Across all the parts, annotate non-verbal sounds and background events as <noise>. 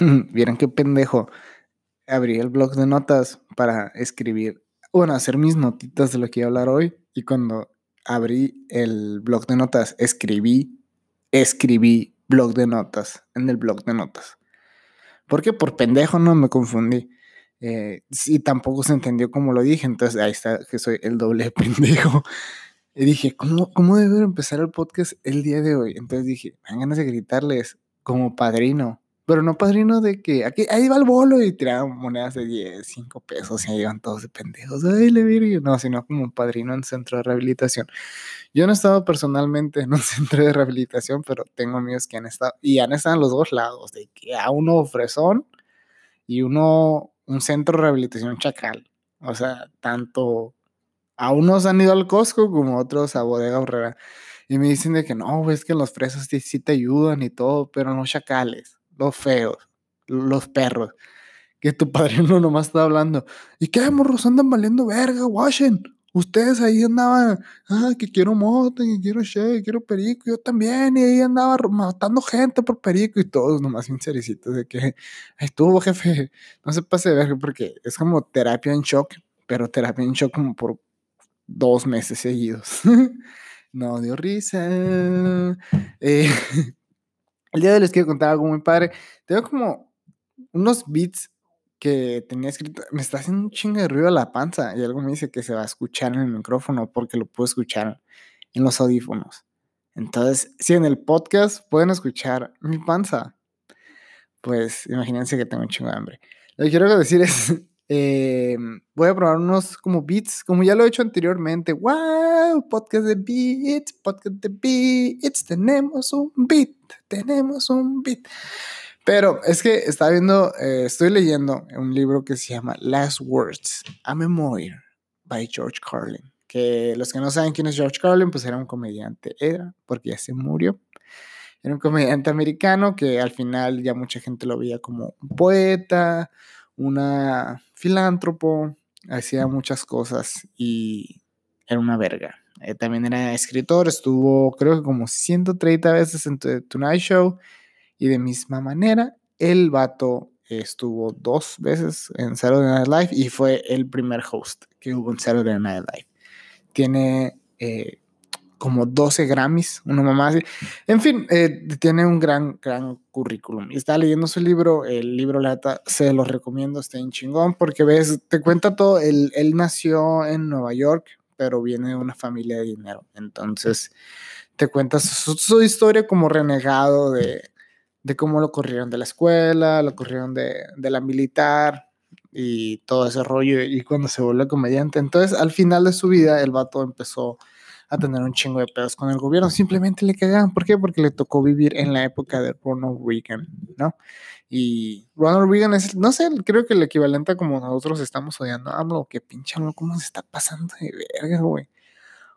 <laughs> Vieron qué pendejo. Abrí el blog de notas para escribir, bueno, hacer mis notitas de lo que iba a hablar hoy. Y cuando abrí el blog de notas, escribí, escribí blog de notas en el blog de notas. Porque por pendejo no me confundí. Eh, y tampoco se entendió como lo dije, entonces ahí está que soy el doble <laughs> pendejo. Y dije, ¿cómo, cómo empezar el podcast el día de hoy? Entonces dije, me dan ganas de gritarles como padrino. Pero no padrino de que aquí, ahí va el bolo y tiraban monedas de 10, 5 pesos y ahí iban todos de pendejos. Ay, le virgen. No, sino como padrino en centro de rehabilitación. Yo no he estado personalmente en un <laughs> centro de rehabilitación, pero tengo amigos que han estado y han estado en los dos lados, de que a uno fresón y uno un centro de rehabilitación chacal. O sea, tanto a unos han ido al Costco como otros a Bodega Horrera. Y me dicen de que no, es que los fresas sí, te ayudan y todo, pero no chacales, los feos, los perros. Que tu padre <laughs> no nomás está hablando. ¿Y qué, morros? Andan valiendo verga, washen. Ustedes ahí andaban, ah, que quiero moto, que quiero che, quiero perico, yo también, y ahí andaba matando gente por perico y todos nomás sincericitos de que, estuvo, jefe, no se pase de verga, porque es como terapia en shock, pero terapia en shock como por dos meses seguidos. <laughs> no dio risa. Eh, <laughs> el día de hoy les quiero contar algo muy padre. Tengo como unos beats que tenía escrito, me está haciendo un chingo de ruido a la panza y algo me dice que se va a escuchar en el micrófono porque lo puedo escuchar en los audífonos. Entonces, si en el podcast pueden escuchar mi panza, pues imagínense que tengo un chingo de hambre. Lo que quiero decir es, eh, voy a probar unos como beats, como ya lo he hecho anteriormente. ¡Wow! Podcast de beats, podcast de beats, tenemos un beat, tenemos un beat. Pero es que estaba viendo, eh, estoy leyendo un libro que se llama Last Words, A Memoir, by George Carlin. Que los que no saben quién es George Carlin, pues era un comediante, era, porque ya se murió. Era un comediante americano que al final ya mucha gente lo veía como un poeta, una filántropo, hacía muchas cosas y era una verga. Eh, también era escritor, estuvo creo que como 130 veces en The Tonight Show y de misma manera, el vato estuvo dos veces en Saturday Night Live y fue el primer host que hubo en Saturday Night Live. Tiene eh, como 12 Grammys, una mamá así. En fin, eh, tiene un gran, gran currículum. Y está leyendo su libro, el libro la se lo recomiendo, está en chingón, porque ves, te cuenta todo, él, él nació en Nueva York, pero viene de una familia de dinero. Entonces, te cuenta su historia como renegado de, de cómo lo corrieron de la escuela, lo corrieron de, de la militar y todo ese rollo y cuando se vuelve comediante. Entonces, al final de su vida, el vato empezó a tener un chingo de pedos con el gobierno. Simplemente le cagaban. ¿Por qué? Porque le tocó vivir en la época de Ronald Reagan, ¿no? Y Ronald Reagan es, no sé, creo que el equivalente a como nosotros estamos odiando a AMLO, que pinche ¿cómo se está pasando de verga, güey?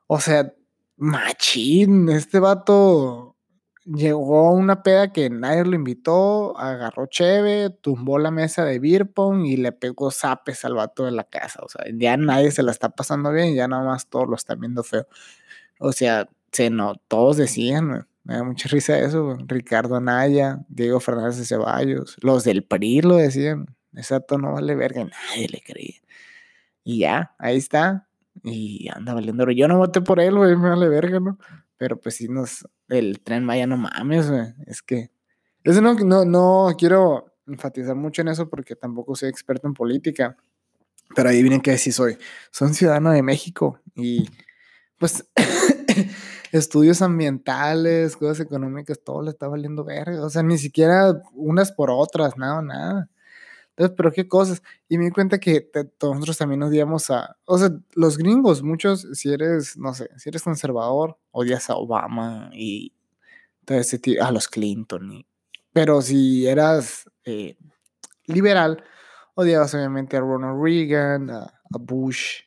O sea, machín, este vato llegó una peda que nadie lo invitó, agarró cheve, tumbó la mesa de beer pong y le pegó zapes al vato de la casa. O sea, ya nadie se la está pasando bien, ya nada más todos lo están viendo feo. O sea, se no, todos decían, me da mucha risa eso, Ricardo Anaya, Diego Fernández de Ceballos, los del PRI lo decían, exacto, no vale verga, nadie le creía. Y ya, ahí está, y anda valiendo. Yo no voté por él, güey, me vale verga, ¿no? Pero pues sí nos, el tren Maya, no mames, güey. Es que, eso no, no, no quiero enfatizar mucho en eso porque tampoco soy experto en política. Pero ahí vienen que sí soy. Soy ciudadano de México y pues <coughs> estudios ambientales, cosas económicas, todo le está valiendo verga. O sea, ni siquiera unas por otras, nada, nada. Entonces, pero qué cosas. Y me di cuenta que nosotros también odiamos a, o sea, los gringos, muchos, si eres, no sé, si eres conservador, odias a Obama y todo ese tipo, a los Clinton. pero si eras eh, liberal, odiabas obviamente a Ronald Reagan, a Bush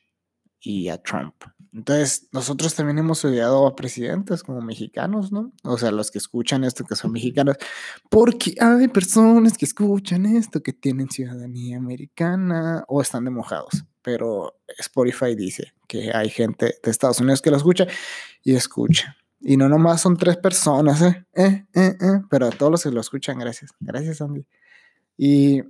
y a Trump. Entonces, nosotros también hemos odiado a presidentes como mexicanos, ¿no? O sea, los que escuchan esto que son mexicanos, porque hay personas que escuchan esto que tienen ciudadanía americana o están de mojados. Pero Spotify dice que hay gente de Estados Unidos que lo escucha y escucha. Y no nomás son tres personas, ¿eh? Eh, eh, eh. Pero a todos los que lo escuchan, gracias. Gracias, Andy. Y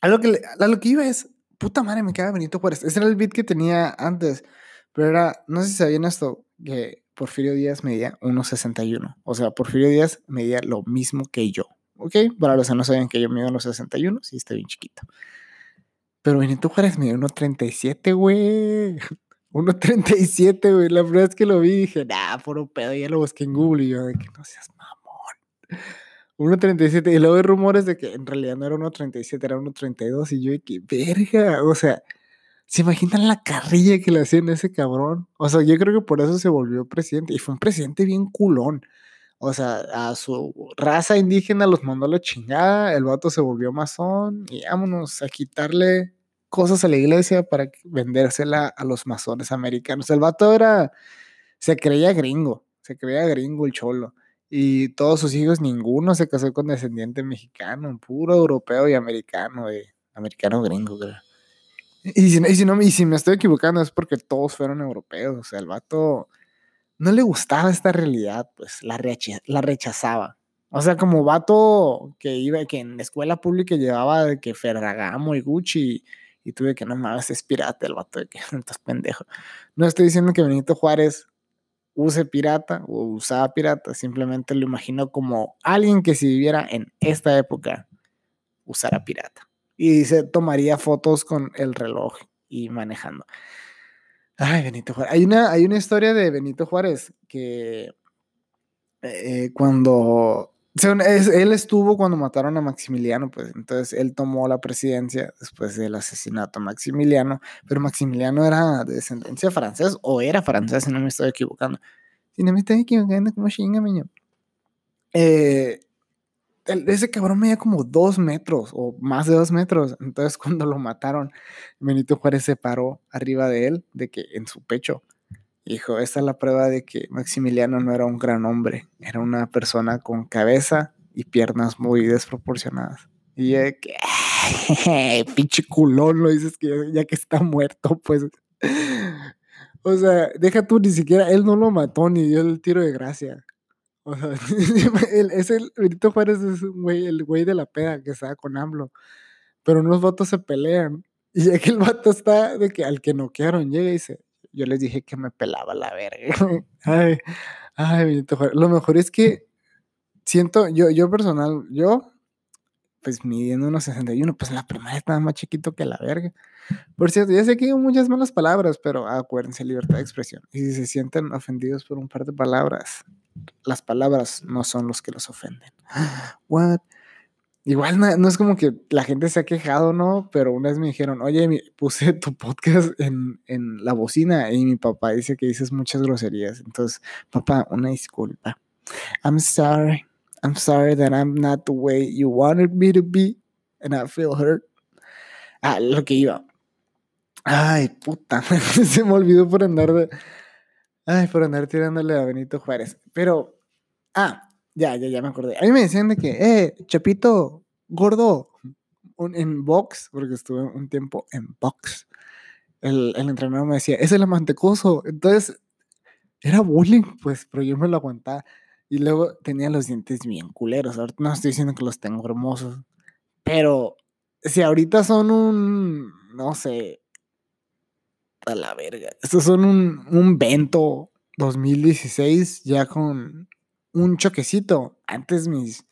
a lo que, a lo que iba es, puta madre, me queda Benito Juárez. Ese era el beat que tenía antes, pero era, no sé si sabían esto, que Porfirio Díaz medía 1,61. O sea, Porfirio Díaz medía lo mismo que yo. ¿Ok? Para los que no saben que yo mido 1,61, sí, estoy bien chiquito. Pero Benito Juárez me dio 1.37, güey. <laughs> 1.37, güey. La primera vez que lo vi dije, nah, un pedo. Ya lo busqué en Google y yo, de que no seas mamón. 1.37. Y luego hay rumores de que en realidad no era 1.37, era 1.32. Y yo, de que verga. O sea, ¿se imaginan la carrilla que le hacían a ese cabrón? O sea, yo creo que por eso se volvió presidente. Y fue un presidente bien culón. O sea, a su raza indígena los mandó a la chingada, el vato se volvió masón y vámonos a quitarle cosas a la iglesia para vendérsela a los masones americanos. El vato era, se creía gringo, se creía gringo el cholo. Y todos sus hijos, ninguno se casó con descendiente mexicano, puro europeo y americano, americano gringo, creo. Y si, no, y si me estoy equivocando es porque todos fueron europeos. O sea, el vato no le gustaba esta realidad, pues la, la rechazaba. O sea, como vato que iba, que en la escuela pública llevaba de que Ferragamo y Gucci y, tuve que no mames, es pirata el vato de que <laughs> estás pendejo. No estoy diciendo que Benito Juárez use pirata o usaba pirata, simplemente lo imagino como alguien que si viviera en esta época usara pirata. Y dice, tomaría fotos con el reloj y manejando. Ay, Benito Juárez. Hay una, hay una historia de Benito Juárez que eh, cuando él estuvo cuando mataron a Maximiliano, pues entonces él tomó la presidencia después del asesinato a Maximiliano, pero Maximiliano era de descendencia francesa o era francés, si no me estoy equivocando. Si no me estoy equivocando, como chinga, miño. Eh, ese cabrón medía como dos metros o más de dos metros. Entonces, <laughs> cuando lo mataron, Benito Juárez se paró arriba de él, de que en su pecho. Dijo: Esta es la prueba de que Maximiliano no era un gran hombre, era una persona con cabeza y piernas muy desproporcionadas. Y que, pinche culón, lo dices que ya que está muerto, pues. <laughs> O sea, deja tú, ni siquiera él no lo mató ni dio el tiro de gracia. O sea, <laughs> es el, Benito Juárez es güey, el güey de la peda que estaba con AMLO. Pero unos vatos se pelean. Y <laughs> ya que el vato está de que al que noquearon llega y dice, yo les dije que me pelaba la verga. <laughs> ay, ay, Benito Juárez. Lo mejor es que siento, yo, yo personal, yo, pues midiendo unos 61, pues la primera estaba más chiquito que la verga. Por cierto, ya sé que hay muchas malas palabras, pero acuérdense, libertad de expresión. Y si se sienten ofendidos por un par de palabras, las palabras no son los que los ofenden. What? Igual no, es como que la gente se ha quejado, ¿no? Pero una vez me dijeron, oye, puse tu podcast en, en la bocina y mi papá dice que dices muchas groserías. Entonces, papá, una disculpa. I'm sorry. I'm sorry that I'm not the way you wanted me to be and I feel hurt. Ah, lo que iba. Ay, puta, <laughs> se me olvidó por andar Ay, por andar tirándole a Benito Juárez. Pero, ah, ya, ya, ya me acordé. A mí me decían de que, eh, Chapito, gordo, en box, porque estuve un tiempo en box. El, el entrenador me decía, ese es el mantecoso. Entonces, era bullying, pues, pero yo me lo aguantaba. Y luego tenía los dientes bien culeros. Ahorita no estoy diciendo que los tengo hermosos. Pero si ahorita son un, no sé, a la verga. Estos son un, un Vento 2016 ya con un choquecito. Antes mis,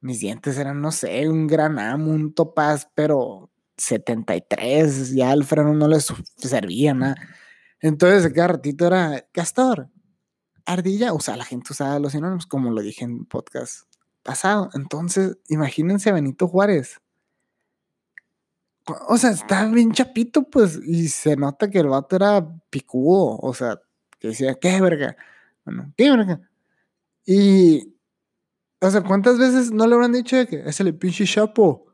mis dientes eran, no sé, un Gran Am, un Topaz, pero 73. Ya el freno no les servía nada. Entonces, cada ratito era Castor, ardilla. O sea, la gente usaba los sinónimos, como lo dije en podcast pasado. Entonces, imagínense a Benito Juárez o sea, está bien chapito, pues, y se nota que el vato era picudo, o sea, que decía, ¿qué verga? Bueno, ¿qué verga? Y, o sea, ¿cuántas veces no le habrán dicho que es el pinche chapo?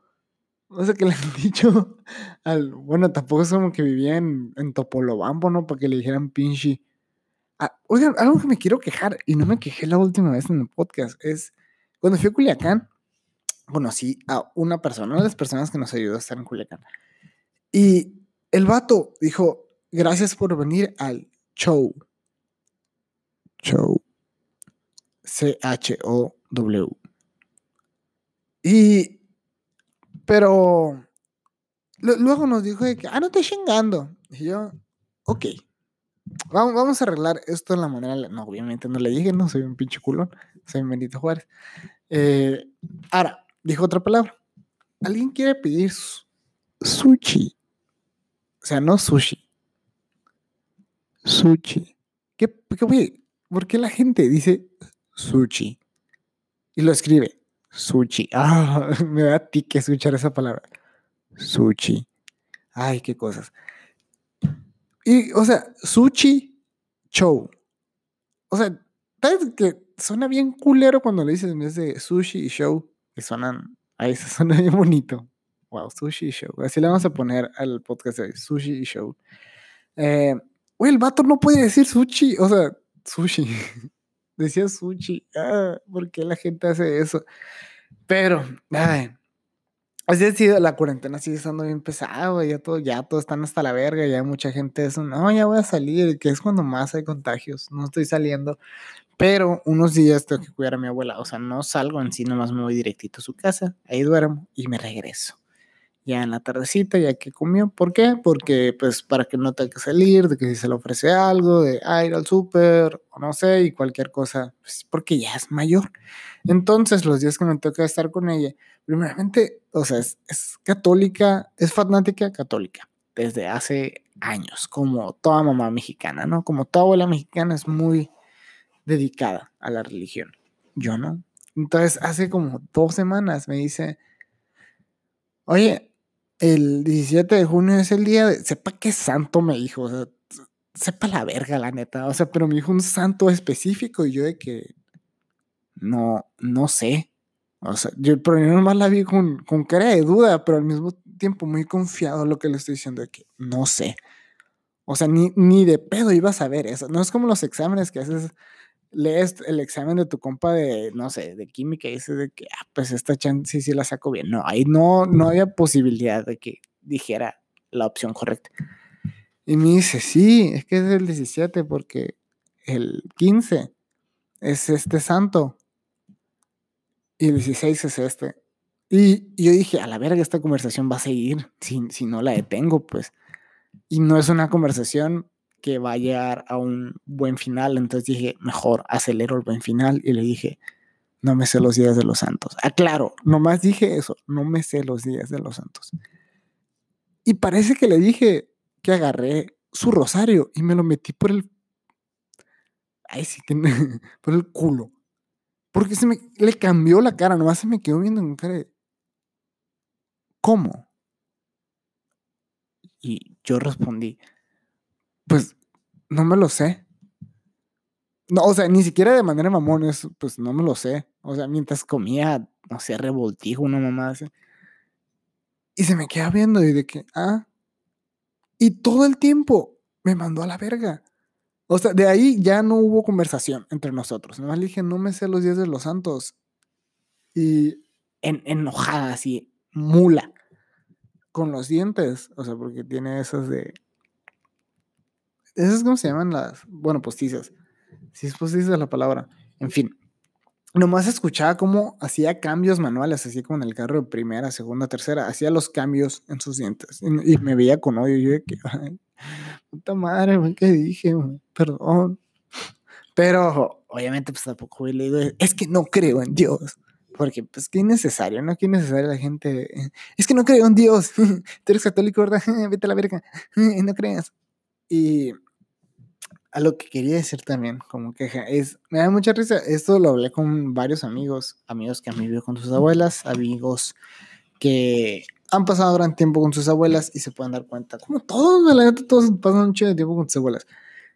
O sea, que le han <laughs> dicho al, bueno, tampoco es como que vivía en, en Topolobampo, ¿no? Para que le dijeran pinche. Ah, oigan, algo que me quiero quejar, y no me quejé la última vez en el podcast, es cuando fui a Culiacán, conocí a una persona, una de las personas que nos ayudó a estar en Culiacán. Y el vato dijo, gracias por venir al show. Show. C-H-O-W. Y Pero luego nos dijo de que, ah, no estoy chingando. Y yo, ok, vamos, vamos a arreglar esto de la manera. No, obviamente no le dije, no soy un pinche culón, soy Benito Juárez. Eh, ahora, dijo otra palabra. ¿Alguien quiere pedir sushi? O sea, no sushi. Sushi. ¿Qué, qué, ¿Por qué la gente dice sushi? Y lo escribe sushi. <laughs> Ah, me da tique escuchar esa palabra. Sushi. Ay, qué cosas. Y, o sea, sushi show. O sea, ¿sabes que suena bien culero cuando le dices en vez de sushi y show? Que suenan, ahí se suena bien bonito. Wow, sushi y show. Así le vamos a poner al podcast de hoy, sushi y show. Eh, el vato no puede decir sushi, o sea, sushi. <laughs> Decía sushi. Ah, ¿Por qué la gente hace eso? Pero, ay, Así ha sido, la cuarentena sigue estando bien pesada, Ya todo, ya todos están hasta la verga. Ya mucha gente es, no, ya voy a salir, que es cuando más hay contagios. No estoy saliendo. Pero unos días tengo que cuidar a mi abuela. O sea, no salgo en sí, nomás me voy directito a su casa. Ahí duermo y me regreso ya en la tardecita, ya que comió. ¿Por qué? Porque, pues, para que no tenga que salir, de que si se le ofrece algo, de ir al súper, o no sé, y cualquier cosa, pues, porque ya es mayor. Entonces, los días que me toca estar con ella, primeramente, o sea, es, es católica, es fanática católica, desde hace años, como toda mamá mexicana, ¿no? Como toda abuela mexicana es muy dedicada a la religión. Yo no. Entonces, hace como dos semanas me dice, oye, el 17 de junio es el día de, sepa qué santo me dijo, o sea, sepa la verga, la neta, o sea, pero me dijo un santo específico y yo de que no, no sé, o sea, yo, pero yo nomás la vi con, con cara de duda, pero al mismo tiempo muy confiado en lo que le estoy diciendo de que no sé. O sea, ni, ni de pedo iba a saber eso. No es como los exámenes que haces lees el examen de tu compa de, no sé, de química y dices de que, ah, pues esta chance sí, sí la saco bien. No, ahí no, no había posibilidad de que dijera la opción correcta. Y me dice, sí, es que es el 17 porque el 15 es este santo y el 16 es este. Y, yo dije, a la verga, esta conversación va a seguir si, si no la detengo, pues. Y no es una conversación que va a llegar a un buen final. Entonces dije, mejor acelero el buen final y le dije, no me sé los días de los santos. Aclaro, ah, nomás dije eso, no me sé los días de los santos. Y parece que le dije que agarré su rosario y me lo metí por el... Ay, sí, <laughs> por el culo. Porque se me le cambió la cara, nomás se me quedó viendo. ¿Cómo? Y yo respondí, pues no me lo sé. No, o sea, ni siquiera de manera mamón, pues no me lo sé. O sea, mientras comía, no sé, revoltijo, una mamá así. Y se me queda viendo y de que, ah. Y todo el tiempo me mandó a la verga. O sea, de ahí ya no hubo conversación entre nosotros. Nomás le dije, no me sé los días de los santos. Y en, enojada, así, mula. Con los dientes. O sea, porque tiene esas de esas cómo se llaman las, bueno, postizas. Si es postiza la palabra. En fin. Nomás escuchaba cómo hacía cambios manuales, así como en el carro de primera, segunda, tercera, hacía los cambios en sus dientes. Y, me veía con odio. Yo de que, <laughs> puta madre, ¿qué dije? Perdón. Pero, obviamente, pues tampoco le digo, es que no creo en Dios. Porque, pues, qué innecesario, ¿no? Qué innecesario la gente. Es que no creo en Dios. <laughs> Tú eres católico, ¿verdad? <laughs> Vete a la verga. No creas. Y a lo que quería decir también, como queja, es, me da mucha risa, esto lo hablé con varios amigos, amigos que han vivido con sus abuelas, amigos que han pasado gran tiempo con sus abuelas y se pueden dar cuenta, como todos, la todos pasan mucho de tiempo con sus abuelas.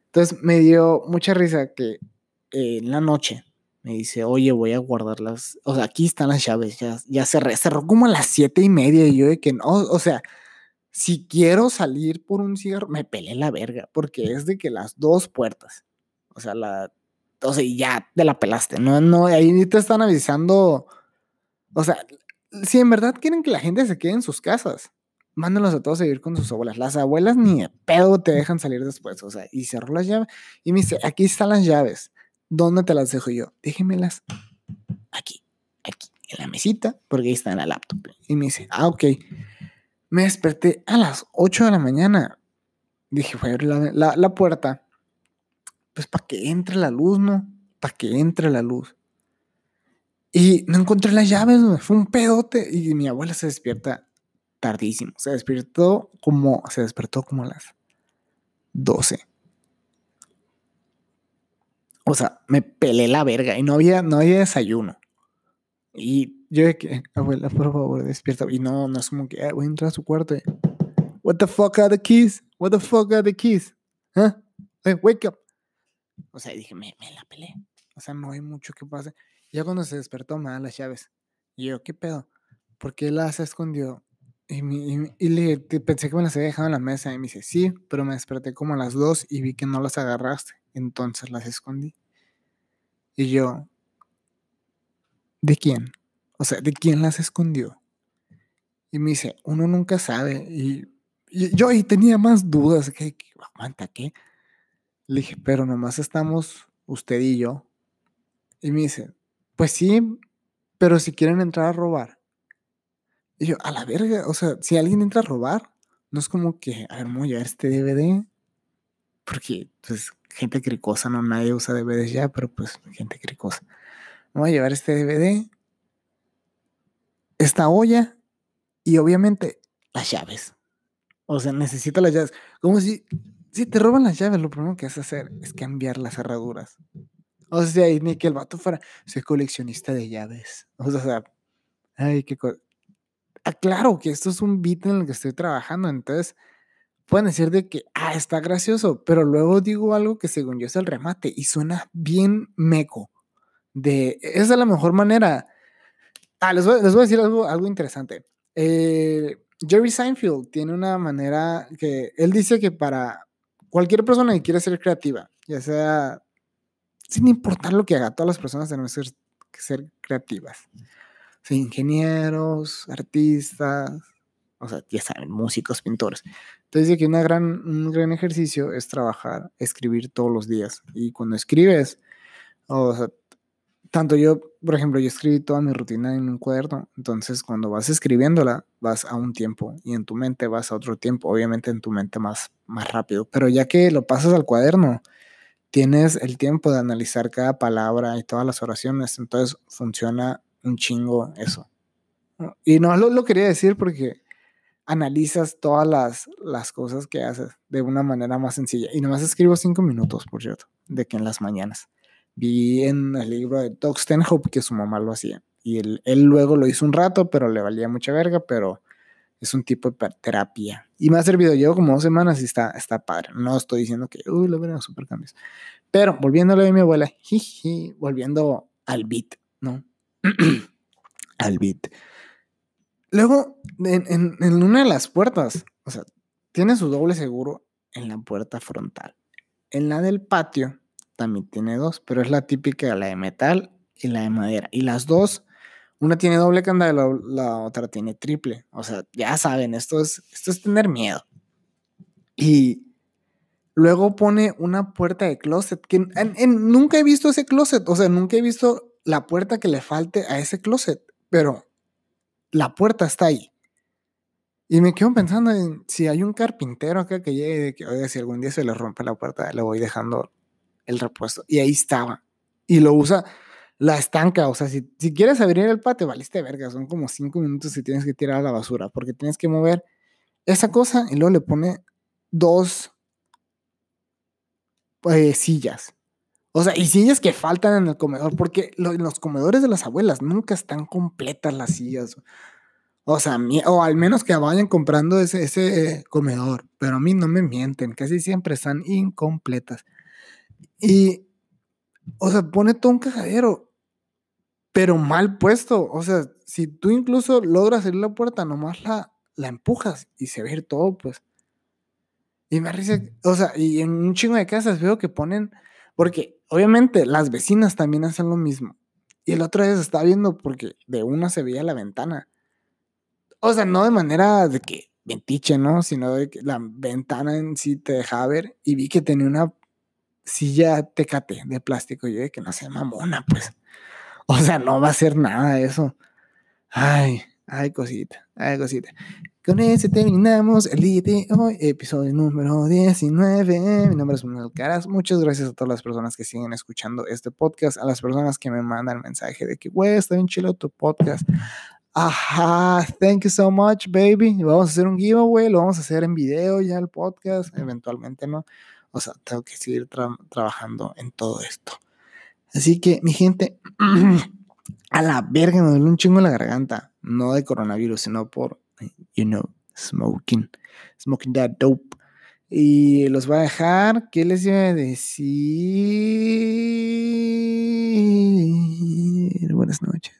Entonces me dio mucha risa que eh, en la noche me dice, oye, voy a guardarlas, o sea, aquí están las llaves, ya, ya cerré, cerró como a las siete y media y yo de que no, o sea, si quiero salir por un cigarro, me pelé la verga, porque es de que las dos puertas, o sea, la, o sea, ya te la pelaste, no, no, ahí te están avisando, o sea, si en verdad quieren que la gente se quede en sus casas, mándenlos a todos a vivir con sus abuelas. Las abuelas ni de pedo te dejan salir después, o sea, y cerró las llaves y me dice, aquí están las llaves, ¿dónde te las dejo yo? Déjenmelas aquí, aquí. en la mesita, porque ahí está en la laptop. Y me dice, ah, ok. Me desperté a las 8 de la mañana. Dije, voy a abrir la, la puerta. Pues para que entre la luz, ¿no? Para que entre la luz. Y no encontré las llaves, Fue un pedote. Y mi abuela se despierta tardísimo. Se despertó como, se despertó como a las 12. O sea, me pelé la verga y no había, no había desayuno. Y yo de que, abuela, por favor, despierta. Y no, no es como que, voy a entrar a su cuarto. What the fuck are the keys? What the fuck are the keys? ¿Eh? wake up. O sea, dije, me, me la pelé. O sea, no hay mucho que pase. Ya cuando se despertó me da las llaves. Y yo, ¿qué pedo? ¿Por qué las escondió? Y, y, le pensé que me las había dejado en la mesa. Y me dice, sí, pero me desperté como a las dos y vi que no las agarraste. Entonces las escondí. Y yo, ¿de quién? O sea, ¿de quién las escondió? Y me dice, uno nunca sabe. Y, yo ahí tenía más dudas. que aguanta, ¿qué? Le dije, pero nomás estamos usted y yo. Y me dice, pues sí, pero si quieren entrar a robar. Y yo, a la verga, o sea, si alguien entra a robar, no es como que, a ver, voy a llevar este DVD. Porque, pues, gente cricosa, no nadie usa DVDs ya, pero pues, gente cricosa. Voy a llevar este DVD, esta olla y obviamente las llaves. O sea, necesito las llaves. Como si, si te roban las llaves, lo primero que vas a hacer es cambiar las cerraduras. O sea, ni que el vato fuera, soy coleccionista de llaves. O sea, ay, qué cosa. Ah, claro que esto es un beat en el que estoy trabajando, entonces pueden decir de que, ah, está gracioso, pero luego digo algo que según yo es el remate y suena bien meco. De, esa es la mejor manera. Ah, les voy, les voy a decir algo, algo interesante. Eh, Jerry Seinfeld tiene una manera que él dice que para cualquier persona que quiera ser creativa, ya sea sin importar lo que haga, todas las personas tenemos que ser creativas. O ingenieros, artistas, o sea, ya saben, músicos, pintores. Entonces dice que una gran, un gran ejercicio es trabajar, escribir todos los días. Y cuando escribes, o sea, tanto yo, por ejemplo, yo escribí toda mi rutina en un cuaderno, entonces cuando vas escribiéndola, vas a un tiempo y en tu mente vas a otro tiempo, obviamente en tu mente más, más rápido, pero ya que lo pasas al cuaderno, tienes el tiempo de analizar cada palabra y todas las oraciones, entonces funciona un chingo eso. Y no lo, quería decir porque analizas todas las, las, cosas que haces de una manera más sencilla. Y nomás escribo cinco minutos, por cierto, de que en las mañanas. Vi en el libro de Doug Stanhope que su mamá lo hacía. Y él, luego lo hizo un rato, pero le valía mucha verga, pero es un tipo de terapia. Y me ha servido, llevo como dos semanas y está, está padre. No estoy diciendo que, uy, lo veremos super cambios. Pero volviendo a mi abuela, volviendo al beat, ¿no? <clears throat> al beat. Luego, en, en, una de las puertas, o sea, tiene su doble seguro en la puerta frontal. En la del patio también tiene dos, pero es la típica, la de metal y la de madera. Y las dos una tiene doble candado y la, otra tiene triple. O sea, ya saben, esto es, esto es tener miedo. Y luego pone una puerta de closet, que nunca he visto ese closet, o sea, nunca he visto la puerta que le falte a ese closet, pero la puerta está ahí. Y me quedo pensando en si hay un carpintero acá que llegue de que, oiga, si algún día se le rompe la puerta, le voy dejando el repuesto. Y ahí estaba. Y lo usa, la estanca. O sea, si, si quieres abrir el patio, valiste verga. Son como cinco minutos y tienes que tirar a la basura porque tienes que mover esa cosa y luego le pone dos eh, sillas. O sea, y sillas que faltan en el comedor, porque en los comedores de las abuelas nunca están completas las sillas. O sea, o al menos que vayan comprando ese, ese comedor, pero a mí no me mienten, casi siempre están incompletas. Y, o sea, pone todo un cajadero pero mal puesto. O sea, si tú incluso logras abrir la puerta, nomás la, la empujas y se ve todo, pues. Y me parece, o sea, y en un chingo de casas veo que ponen, porque obviamente las vecinas también hacen lo mismo. Y el otro día se estaba viendo porque de una se veía la ventana. O sea, no de manera de que ventiche, ¿no? Sino de que la ventana en sí te dejaba ver y vi que tenía una silla tecate de plástico. Yo de que no se mamona, pues. <laughs> O sea, no va a ser nada eso. Ay, ay, cosita, ay, cosita. Con ese terminamos el día de hoy, episodio número 19. Mi nombre es Manuel Caras. Muchas gracias a todas las personas que siguen escuchando este podcast, a las personas que me mandan mensaje de que, güey, está bien chido tu podcast. Ajá, thank you so much, baby. Vamos a hacer un giveaway, lo vamos a hacer en video ya el podcast, eventualmente, ¿no? O sea, tengo que seguir tra trabajando en todo esto. Así que, mi gente, <clears throat> a la verga, me duele un chingo la garganta. No de coronavirus, sino por you know, smoking, smoking that dope. Y los voy a dejar. ¿Qué les iba a decir? Buenas noches.